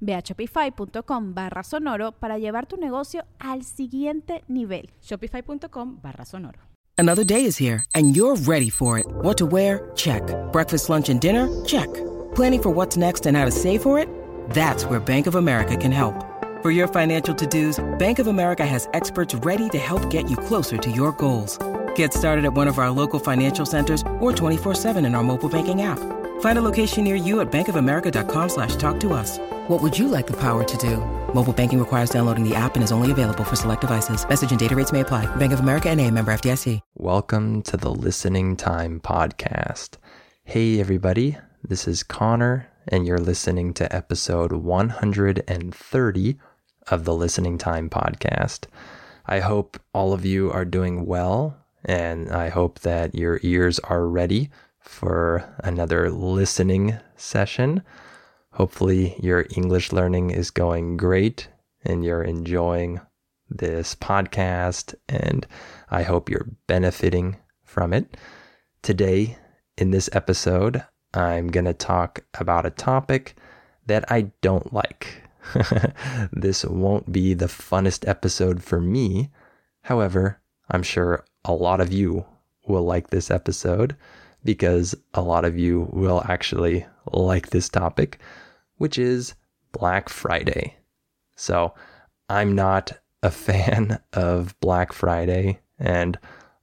Ve a shopify.com barra sonoro para llevar tu negocio al siguiente nivel. Shopify.com barra sonoro. Another day is here and you're ready for it. What to wear? Check. Breakfast, lunch, and dinner? Check. Planning for what's next and how to save for it? That's where Bank of America can help. For your financial to-dos, Bank of America has experts ready to help get you closer to your goals. Get started at one of our local financial centers or 24-7 in our mobile banking app. Find a location near you at bankofamerica.com slash talk to us. What would you like the power to do? Mobile banking requires downloading the app and is only available for select devices. Message and data rates may apply. Bank of America and a member FDIC. Welcome to the Listening Time Podcast. Hey, everybody. This is Connor, and you're listening to episode 130 of the Listening Time Podcast. I hope all of you are doing well, and I hope that your ears are ready for another listening session. Hopefully, your English learning is going great and you're enjoying this podcast, and I hope you're benefiting from it. Today, in this episode, I'm going to talk about a topic that I don't like. this won't be the funnest episode for me. However, I'm sure a lot of you will like this episode because a lot of you will actually like this topic, which is Black Friday. So, I'm not a fan of Black Friday, and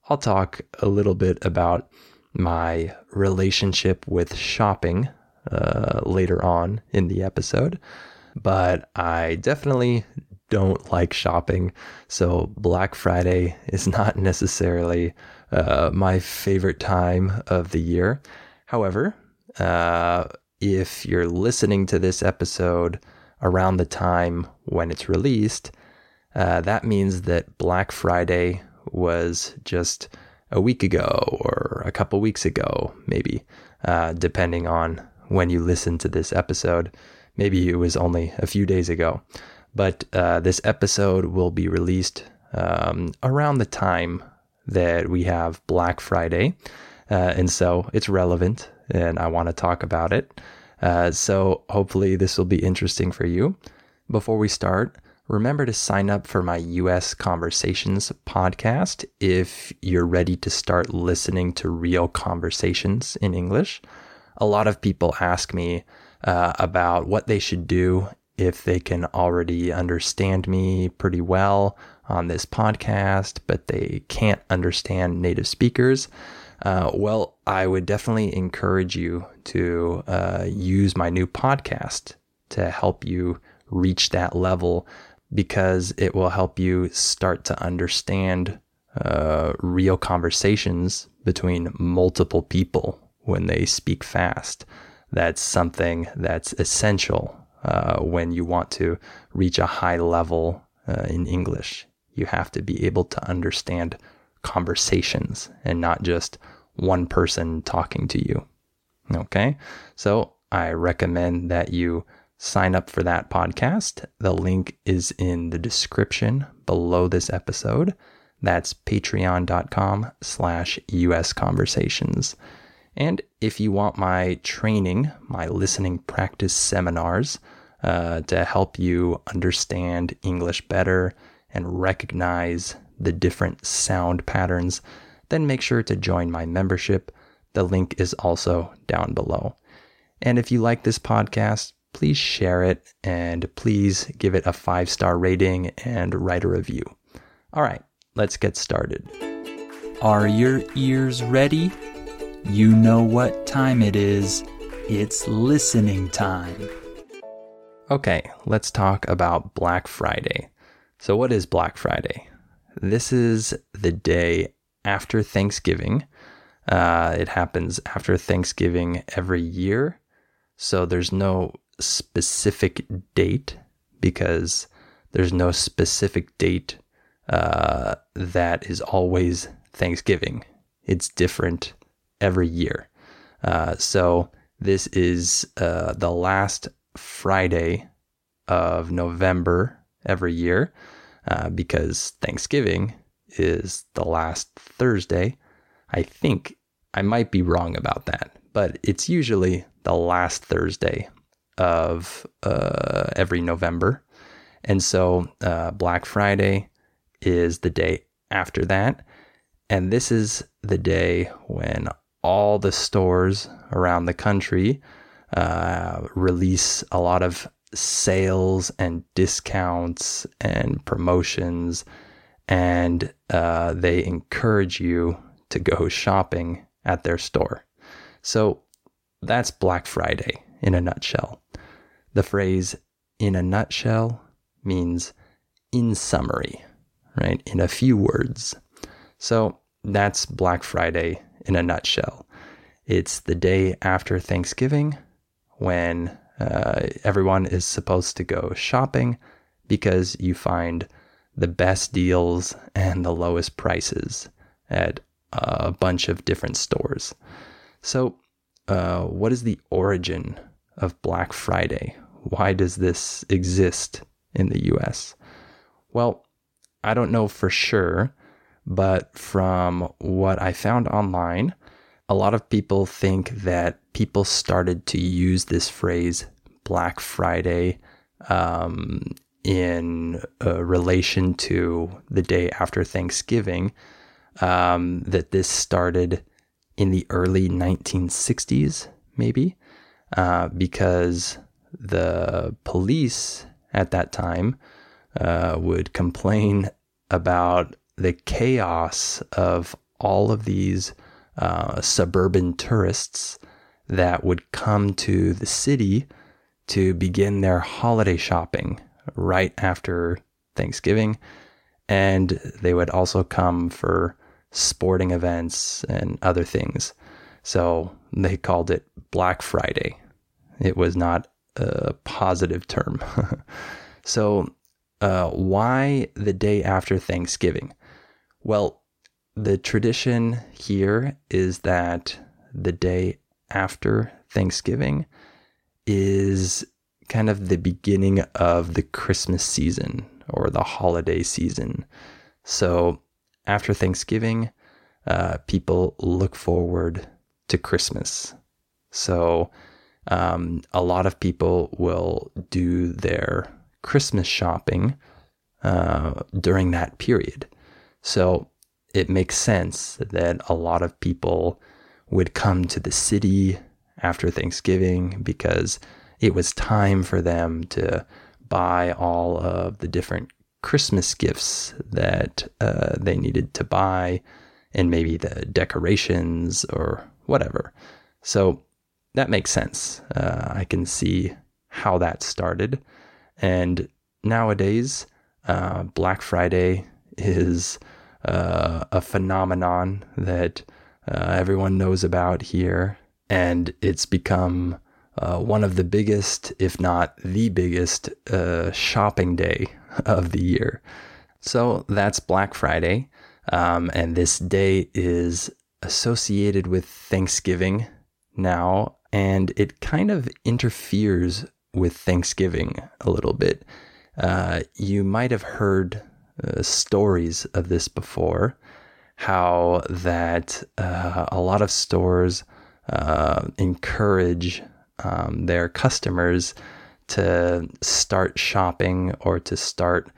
I'll talk a little bit about my relationship with shopping uh, later on in the episode. But I definitely don't like shopping, so Black Friday is not necessarily uh, my favorite time of the year. However, uh, if you're listening to this episode around the time when it's released, uh, that means that Black Friday was just a week ago or a couple weeks ago, maybe, uh, depending on when you listen to this episode. Maybe it was only a few days ago. But uh, this episode will be released um, around the time that we have Black Friday. Uh, and so it's relevant and I want to talk about it. Uh, so hopefully this will be interesting for you. Before we start, remember to sign up for my US Conversations podcast if you're ready to start listening to real conversations in English. A lot of people ask me uh, about what they should do if they can already understand me pretty well on this podcast, but they can't understand native speakers. Uh, well, I would definitely encourage you to uh, use my new podcast to help you reach that level because it will help you start to understand uh, real conversations between multiple people when they speak fast. That's something that's essential uh, when you want to reach a high level uh, in English. You have to be able to understand conversations and not just one person talking to you. Okay. So I recommend that you sign up for that podcast. The link is in the description below this episode. That's patreon.com slash US conversations. And if you want my training, my listening practice seminars uh, to help you understand English better and recognize the different sound patterns, then make sure to join my membership. The link is also down below. And if you like this podcast, please share it and please give it a five star rating and write a review. All right, let's get started. Are your ears ready? You know what time it is. It's listening time. Okay, let's talk about Black Friday. So, what is Black Friday? This is the day after Thanksgiving. Uh, it happens after Thanksgiving every year. So, there's no specific date because there's no specific date uh, that is always Thanksgiving. It's different every year. Uh, so this is uh, the last Friday of November every year uh, because Thanksgiving is the last Thursday. I think I might be wrong about that, but it's usually the last Thursday of uh, every November. And so uh, Black Friday is the day after that. And this is the day when all the stores around the country uh, release a lot of sales and discounts and promotions, and uh, they encourage you to go shopping at their store. So that's Black Friday in a nutshell. The phrase in a nutshell means in summary, right? In a few words. So that's Black Friday in a nutshell. It's the day after Thanksgiving when uh, everyone is supposed to go shopping because you find the best deals and the lowest prices at a bunch of different stores. So, uh, what is the origin of Black Friday? Why does this exist in the US? Well, I don't know for sure, but from what I found online, a lot of people think that people started to use this phrase Black Friday um, in uh, relation to the day after Thanksgiving, um, that this started in the early 1960s, maybe, uh, because the police at that time uh, would complain about the chaos of all of these uh, suburban tourists that would come to the city to begin their holiday shopping right after Thanksgiving. And they would also come for sporting events and other things. So they called it Black Friday. It was not a positive term. so, uh, why the day after Thanksgiving? Well, the tradition here is that the day after Thanksgiving is kind of the beginning of the Christmas season or the holiday season. So after Thanksgiving, uh, people look forward to Christmas. So um, a lot of people will do their Christmas shopping uh, during that period. So it makes sense that a lot of people would come to the city after Thanksgiving because it was time for them to buy all of the different Christmas gifts that uh, they needed to buy and maybe the decorations or whatever. So that makes sense. Uh, I can see how that started. And nowadays, uh, Black Friday is uh, a phenomenon that uh, everyone knows about here. And it's become uh, one of the biggest, if not the biggest, uh, shopping day of the year. So that's Black Friday. Um, and this day is associated with Thanksgiving now, and it kind of interferes with Thanksgiving a little bit. Uh, you might have heard uh, stories of this before, how that uh, a lot of stores uh, encourage um, their customers to start shopping or to start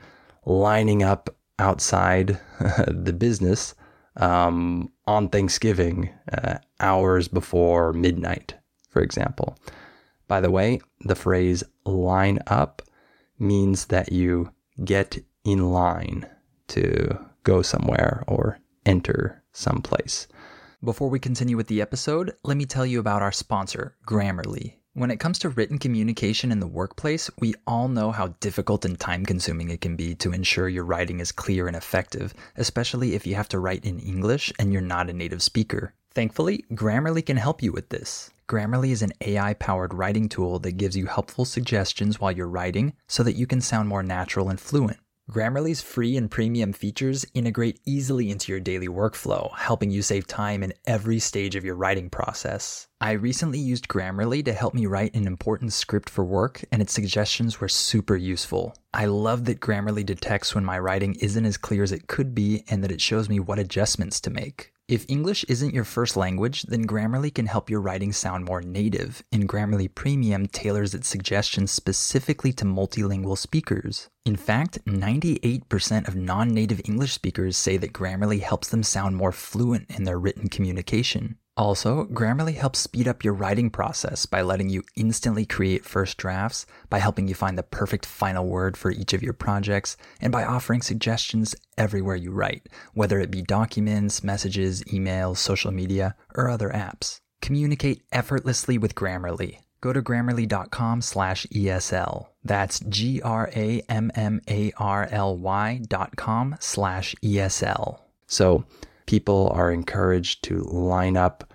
lining up outside the business um, on Thanksgiving, uh, hours before midnight, for example. By the way, the phrase line up means that you get in line to go somewhere or enter someplace. Before we continue with the episode, let me tell you about our sponsor, Grammarly. When it comes to written communication in the workplace, we all know how difficult and time consuming it can be to ensure your writing is clear and effective, especially if you have to write in English and you're not a native speaker. Thankfully, Grammarly can help you with this. Grammarly is an AI powered writing tool that gives you helpful suggestions while you're writing so that you can sound more natural and fluent. Grammarly's free and premium features integrate easily into your daily workflow, helping you save time in every stage of your writing process. I recently used Grammarly to help me write an important script for work, and its suggestions were super useful. I love that Grammarly detects when my writing isn't as clear as it could be and that it shows me what adjustments to make. If English isn't your first language, then Grammarly can help your writing sound more native, and Grammarly Premium tailors its suggestions specifically to multilingual speakers. In fact, 98% of non native English speakers say that Grammarly helps them sound more fluent in their written communication. Also, Grammarly helps speed up your writing process by letting you instantly create first drafts, by helping you find the perfect final word for each of your projects, and by offering suggestions everywhere you write, whether it be documents, messages, emails, social media, or other apps. Communicate effortlessly with Grammarly. Go to grammarly.com slash ESL. That's G R A M M A R L Y dot com slash ESL. So people are encouraged to line up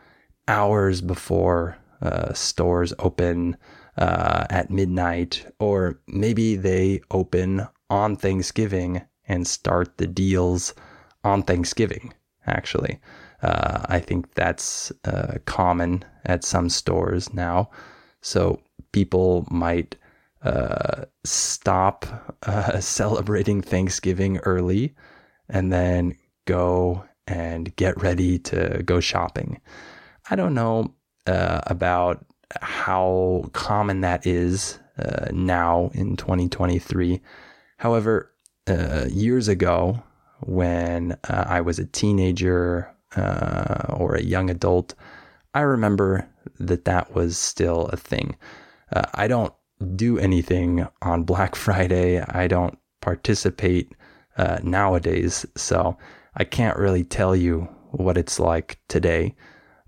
hours before uh, stores open uh, at midnight, or maybe they open on Thanksgiving and start the deals on Thanksgiving, actually. Uh, I think that's uh, common at some stores now. So people might uh, stop uh, celebrating Thanksgiving early and then go and get ready to go shopping. I don't know uh, about how common that is uh, now in 2023. However, uh, years ago, when uh, I was a teenager uh, or a young adult, I remember that that was still a thing. Uh, I don't do anything on Black Friday. I don't participate nowadays. So I can't really tell you what it's like today.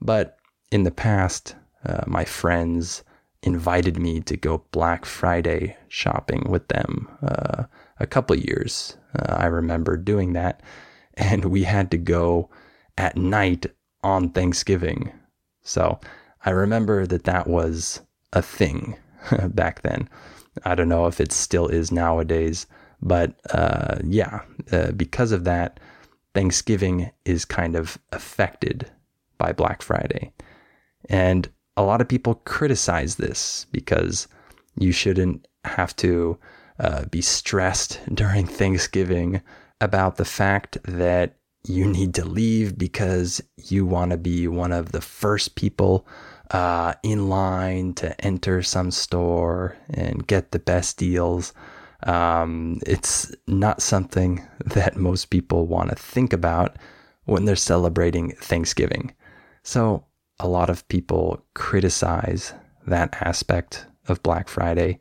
But in the past, uh, my friends invited me to go Black Friday shopping with them uh, a couple years. Uh, I remember doing that. And we had to go at night on Thanksgiving. So I remember that that was a thing back then. I don't know if it still is nowadays, but uh, yeah, uh, because of that, Thanksgiving is kind of affected by Black Friday. And a lot of people criticize this because you shouldn't have to uh, be stressed during Thanksgiving about the fact that you need to leave because you want to be one of the first people uh, in line to enter some store and get the best deals. Um, it's not something that most people want to think about when they're celebrating Thanksgiving. So a lot of people criticize that aspect of Black Friday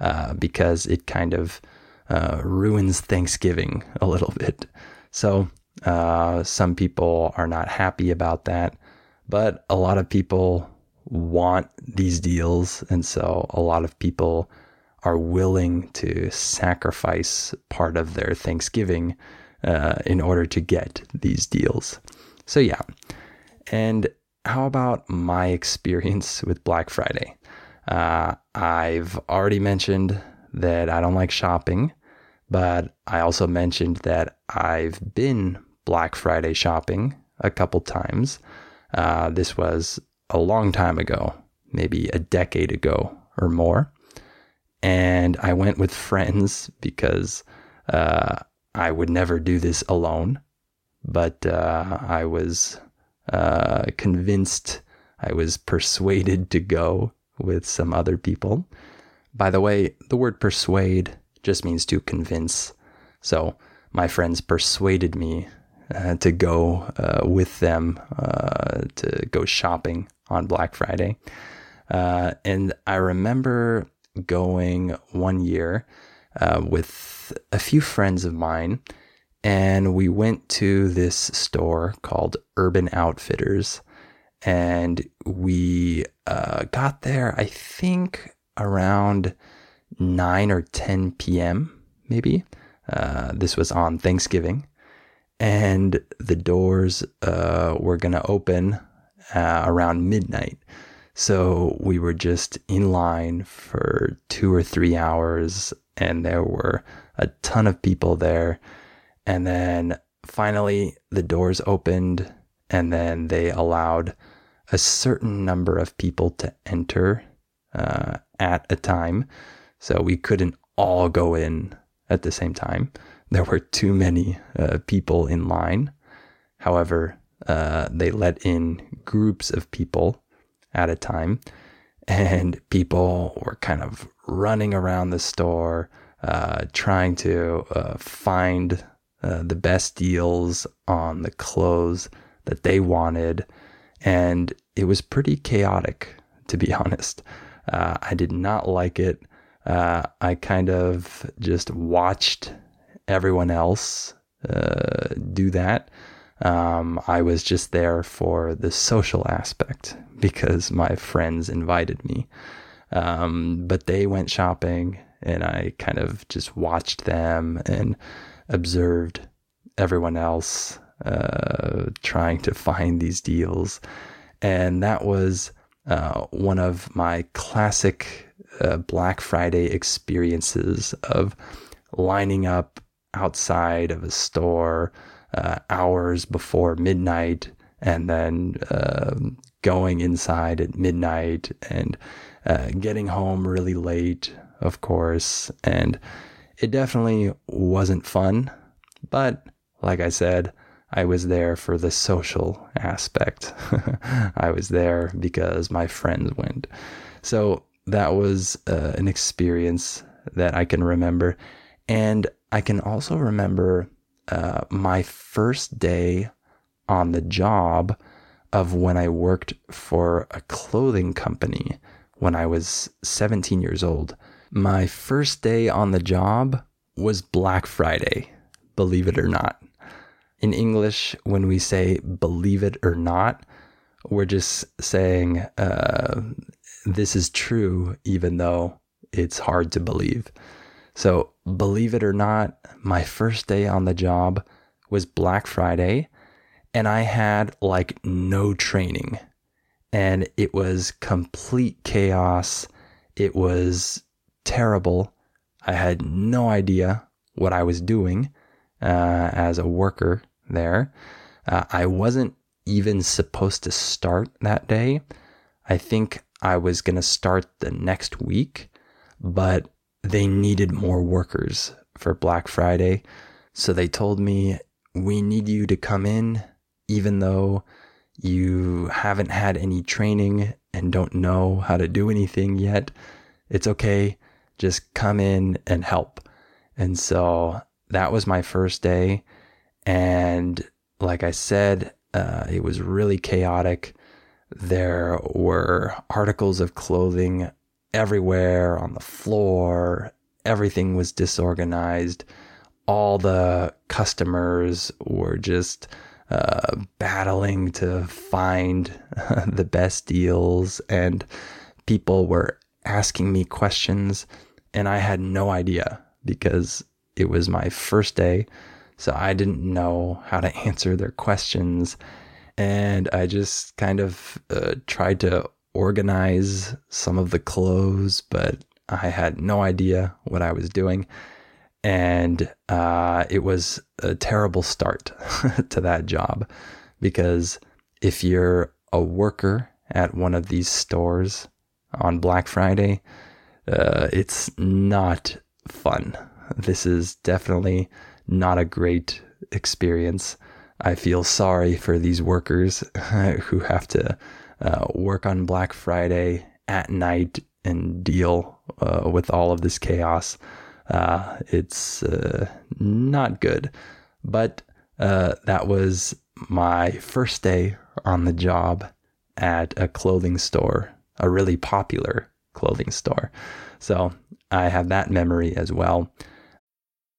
uh, because it kind of uh, ruins Thanksgiving a little bit. So uh, some people are not happy about that, but a lot of people want these deals, and so a lot of people are willing to sacrifice part of their Thanksgiving uh, in order to get these deals. So, yeah. And how about my experience with Black Friday? Uh, I've already mentioned that I don't like shopping, but I also mentioned that I've been Black Friday shopping a couple times. Uh, this was a long time ago, maybe a decade ago or more and I went with friends because uh, I would never do this alone. But uh, I was uh, convinced, I was persuaded to go with some other people. By the way, the word persuade just means to convince. So my friends persuaded me uh, to go uh, with them uh, to go shopping on Black Friday. and I remember going one year uh, with a few friends of mine, and we went to this store called Urban Outfitters. And we uh, got there, I think, around 9 or 10 p.m., maybe. Uh, this was on Thanksgiving. And the doors uh, were going to open uh, around midnight. So we were just in line for two or three hours, and there were a ton of people there. And then finally, the doors opened, and then they allowed a certain number of people to enter uh, at a time. So we couldn't all go in at the same time. There were too many uh, people in line. However, uh, they let in groups of people at a time, and people were kind of running around the store, uh, trying to uh, find uh, the best deals on the clothes that they wanted. And it was pretty chaotic, to be honest. Uh, I did not like it. Uh, I kind of just watched everyone else uh, do that. Um, I was just there for the social aspect because my friends invited me. Um, but they went shopping and I kind of just watched them and observed everyone else uh, trying to find these deals. And that was uh, one of my classic uh, Black Friday experiences of lining up outside of a store uh, hours before midnight and then um, going inside at midnight and uh, getting home really late, of course. And it definitely wasn't fun, but like I said, I was there for the social aspect. I was there because my friends went. So that was uh, an experience that I can remember. And I can also remember uh, my first day on the job of when I worked for a clothing company when I was 17 years old. My first day on the job was Black Friday, believe it or not. In English, when we say believe it or not, we're just saying uh, this is true, even though it's hard to believe. So, believe it or not, my first day on the job was Black Friday, and I had like no training and it was complete chaos. It was terrible. I had no idea what I was doing uh, as a worker there. Uh, I wasn't even supposed to start that day. I think I was going to start the next week, but they needed more workers for Black Friday. So they told me, we need you to come in, even though you haven't had any training and don't know how to do anything yet, it's okay. Just come in and help. And so that was my first day. And like I said, uh, it was really chaotic. There were articles of clothing everywhere on the floor. Everything was disorganized. All the customers were just uh, battling to find the best deals, and people were asking me questions, and I had no idea because it was my first day. So I didn't know how to answer their questions. And I just kind of uh, tried to organize some of the clothes, but I had no idea what I was doing and uh, it was a terrible start to that job because if you're a worker at one of these stores on Black Friday, uh, it's not fun. This is definitely not a great experience. I feel sorry for these workers who have to uh, work on Black Friday at night and deal uh, with all of this chaos. Uh, it's uh, not good. But uh, that was my first day on the job at a clothing store, a really popular clothing store. So I have that memory as well.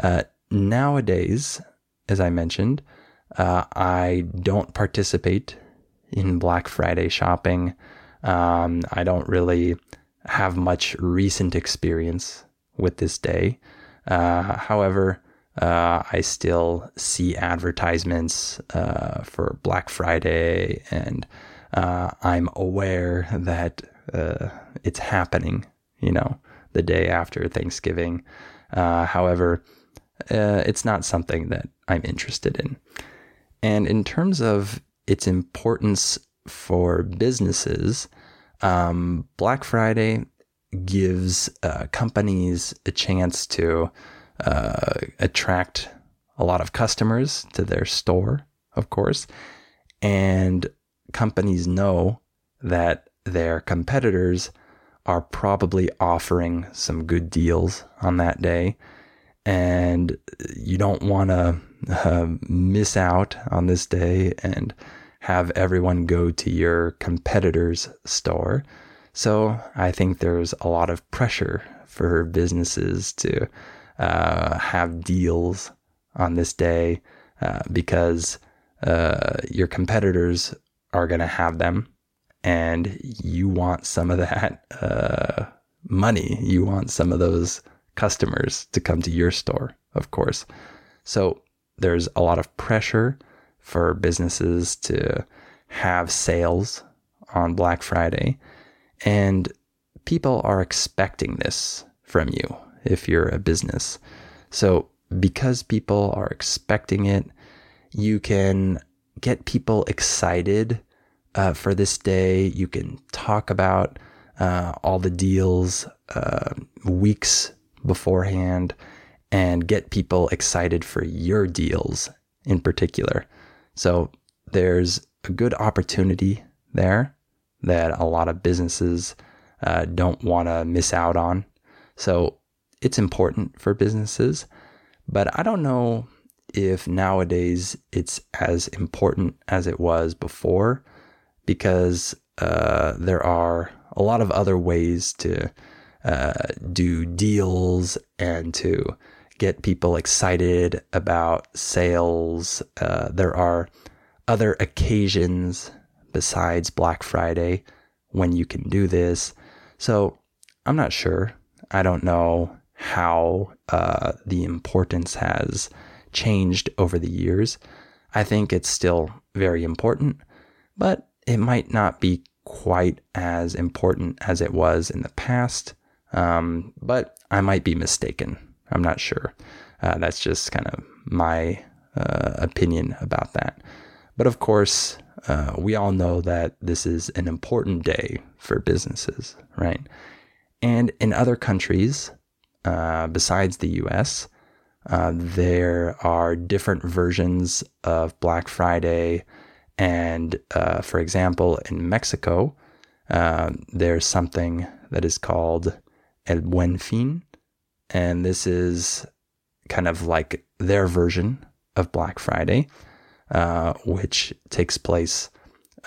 Uh, nowadays, as I mentioned, uh, I don't participate in Black Friday shopping. Um, I don't really have much recent experience with this day. Uh, however, uh, I still see advertisements uh, for Black Friday, and uh, I'm aware that uh, it's happening, you know, the day after Thanksgiving. Uh, however, uh, it's not something that I'm interested in. And in terms of its importance for businesses, um, Black Friday gives uh, companies a chance to uh, attract a lot of customers to their store, of course. And companies know that their competitors are probably offering some good deals on that day and you don't want to uh, miss out on this day and have everyone go to your competitor's store. So I think there's a lot of pressure for businesses to uh, have deals on this day uh, because uh, your competitors are going to have them and you want some of that uh, money. You want some of those customers to come to your store, of course. So there's a lot of pressure for businesses to have sales on Black Friday. And people are expecting this from you if you're a business. So because people are expecting it, you can get people excited uh, for this day. You can talk about uh, all the deals uh, weeks beforehand and get people excited for your deals in particular. So there's a good opportunity there that a lot of businesses uh, don't want to miss out on. So it's important for businesses, but I don't know if nowadays it's as important as it was before because uh, there are a lot of other ways to uh, do deals and to get people excited about sales. Uh, there are other occasions besides Black Friday when you can do this. So I'm not sure. I don't know how uh, the importance has changed over the years. I think it's still very important, but it might not be quite as important as it was in the past. Um, but I might be mistaken. I'm not sure. Uh, that's just kind of my uh, opinion about that. But of course, uh, we all know that this is an important day for businesses, right? And in other countries, uh, besides the US, uh, there are different versions of Black Friday. And uh, for example, in Mexico, there's something that is called El Buen Fin. And this is kind of like their version of Black Friday, uh, which takes place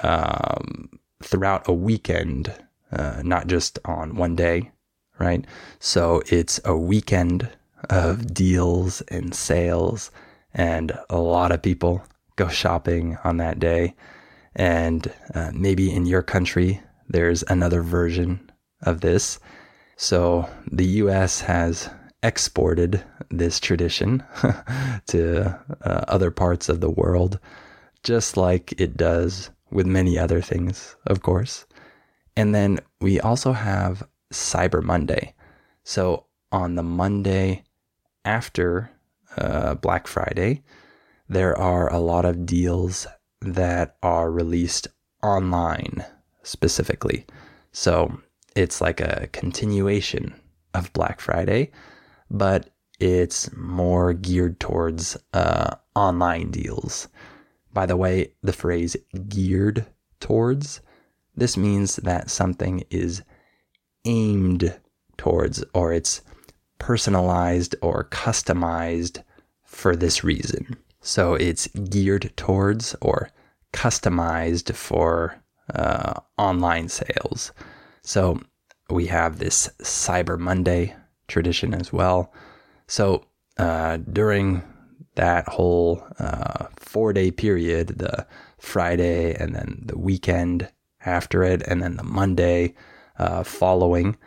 um, throughout a weekend, uh, not just on one day, right? So it's a weekend of deals and sales, and a lot of people go shopping on that day. And uh, maybe in your country, there's another version of this. So the US has exported this tradition to uh, other parts of the world, just like it does with many other things, of course. And then we also have Cyber Monday. So on the Monday after uh, Black Friday, there are a lot of deals that are released online specifically. So it's like a continuation of Black Friday, but it's more geared towards uh, online deals. By the way, the phrase geared towards, this means that something is aimed towards or it's personalized or customized for this reason. So it's geared towards or customized for uh, online sales. So we have this Cyber Monday tradition as well. So uh, during that whole uh, four day period, the Friday and then the weekend after it, and then the Monday uh, following,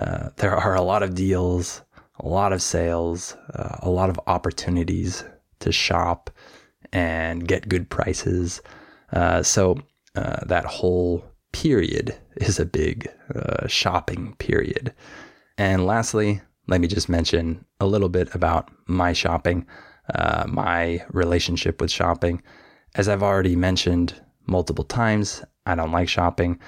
uh, there are a lot of deals, a lot of sales, uh, a lot of opportunities to shop and get good prices. Uh, so uh, that whole period is a big uh, shopping period. And lastly, let me just mention a little bit about my shopping, uh, my relationship with shopping. As I've already mentioned multiple times, I don't like shopping.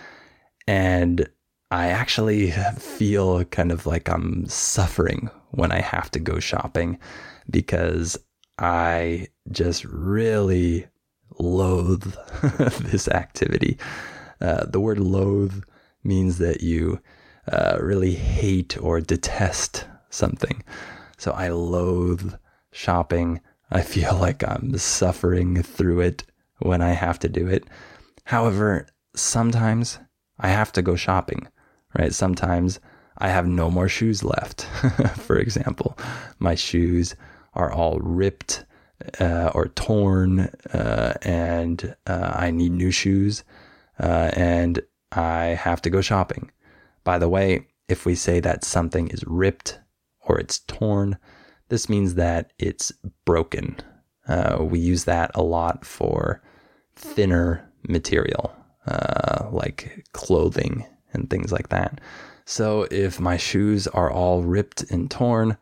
And I actually feel kind of like I'm suffering when I have to go shopping because I just really loathe this activity. Uh, the word loathe means that you uh, really hate or detest something. So I loathe shopping. I feel like I'm suffering through it when I have to do it. However, sometimes I have to go shopping, right? Sometimes I have no more shoes left. For example, my shoes are all ripped uh, or torn, uh, and uh, I need new shoes, uh, and I have to go shopping. By the way, if we say that something is ripped or it's torn, this means that it's broken. Uh, we use that a lot for thinner material, uh, like clothing and things like that. So if my shoes are all ripped and torn,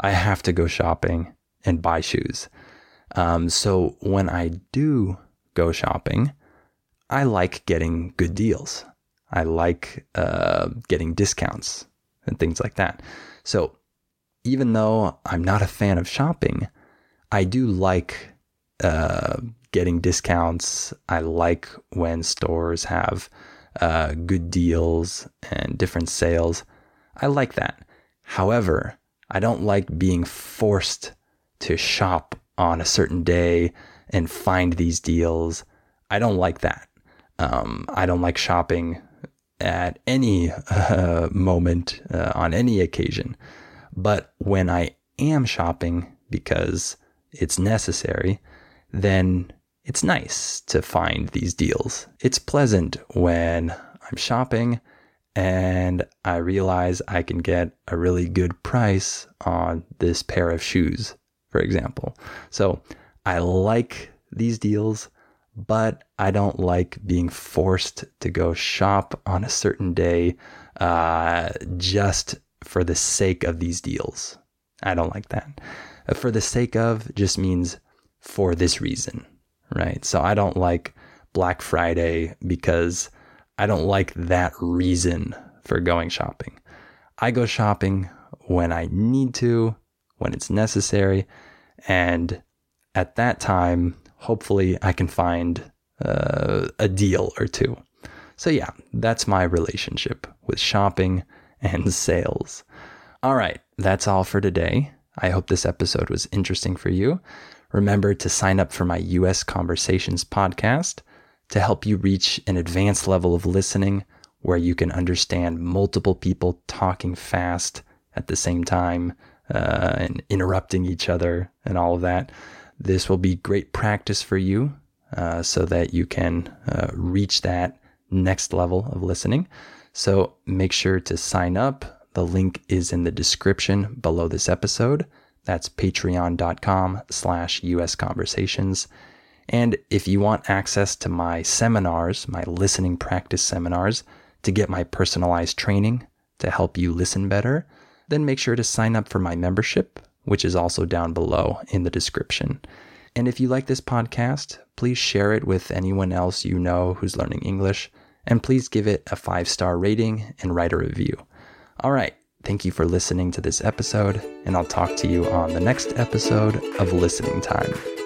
I have to go shopping and buy shoes. Um, so when I do go shopping, I like getting good deals. I like uh, getting discounts and things like that. So even though I'm not a fan of shopping, I do like uh, getting discounts. I like when stores have uh, good deals and different sales. I like that. However, I don't like being forced to shop on a certain day and find these deals. I don't like that. Um, I don't like shopping at any uh, moment uh, on any occasion. But when I am shopping because it's necessary, then it's nice to find these deals. It's pleasant when I'm shopping and I realize I can get a really good price on this pair of shoes for example. So I like these deals, but I don't like being forced to go shop on a certain day uh, just for the sake of these deals. I don't like that. Uh, for the sake of just means for this reason, right? So I don't like Black Friday because I don't like that reason for going shopping. I go shopping when I need to, when it's necessary, and at that time, hopefully, I can find uh, a deal or two. So, yeah, that's my relationship with shopping and sales. All right, that's all for today. I hope this episode was interesting for you. Remember to sign up for my US Conversations podcast to help you reach an advanced level of listening where you can understand multiple people talking fast at the same time uh, and interrupting each other and all of that. This will be great practice for you uh, so that you can uh, reach that next level of listening. So make sure to sign up. The link is in the description below this episode. That's patreon.com slash US conversations. And if you want access to my seminars, my listening practice seminars, to get my personalized training to help you listen better, then make sure to sign up for my membership, which is also down below in the description. And if you like this podcast, please share it with anyone else you know who's learning English, and please give it a five star rating and write a review. All right, Thank you for listening to this episode, and I'll talk to you on the next episode of Listening Time.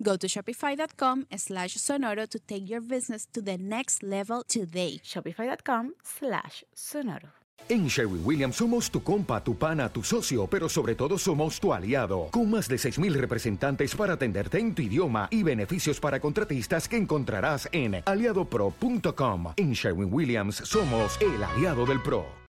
Go to shopify.com slash sonoro to take your business to the next level today. Shopify.com slash sonoro. En Sherwin Williams somos tu compa, tu pana, tu socio, pero sobre todo somos tu aliado, con más de 6.000 representantes para atenderte en tu idioma y beneficios para contratistas que encontrarás en aliadopro.com. En Sherwin Williams somos el aliado del PRO.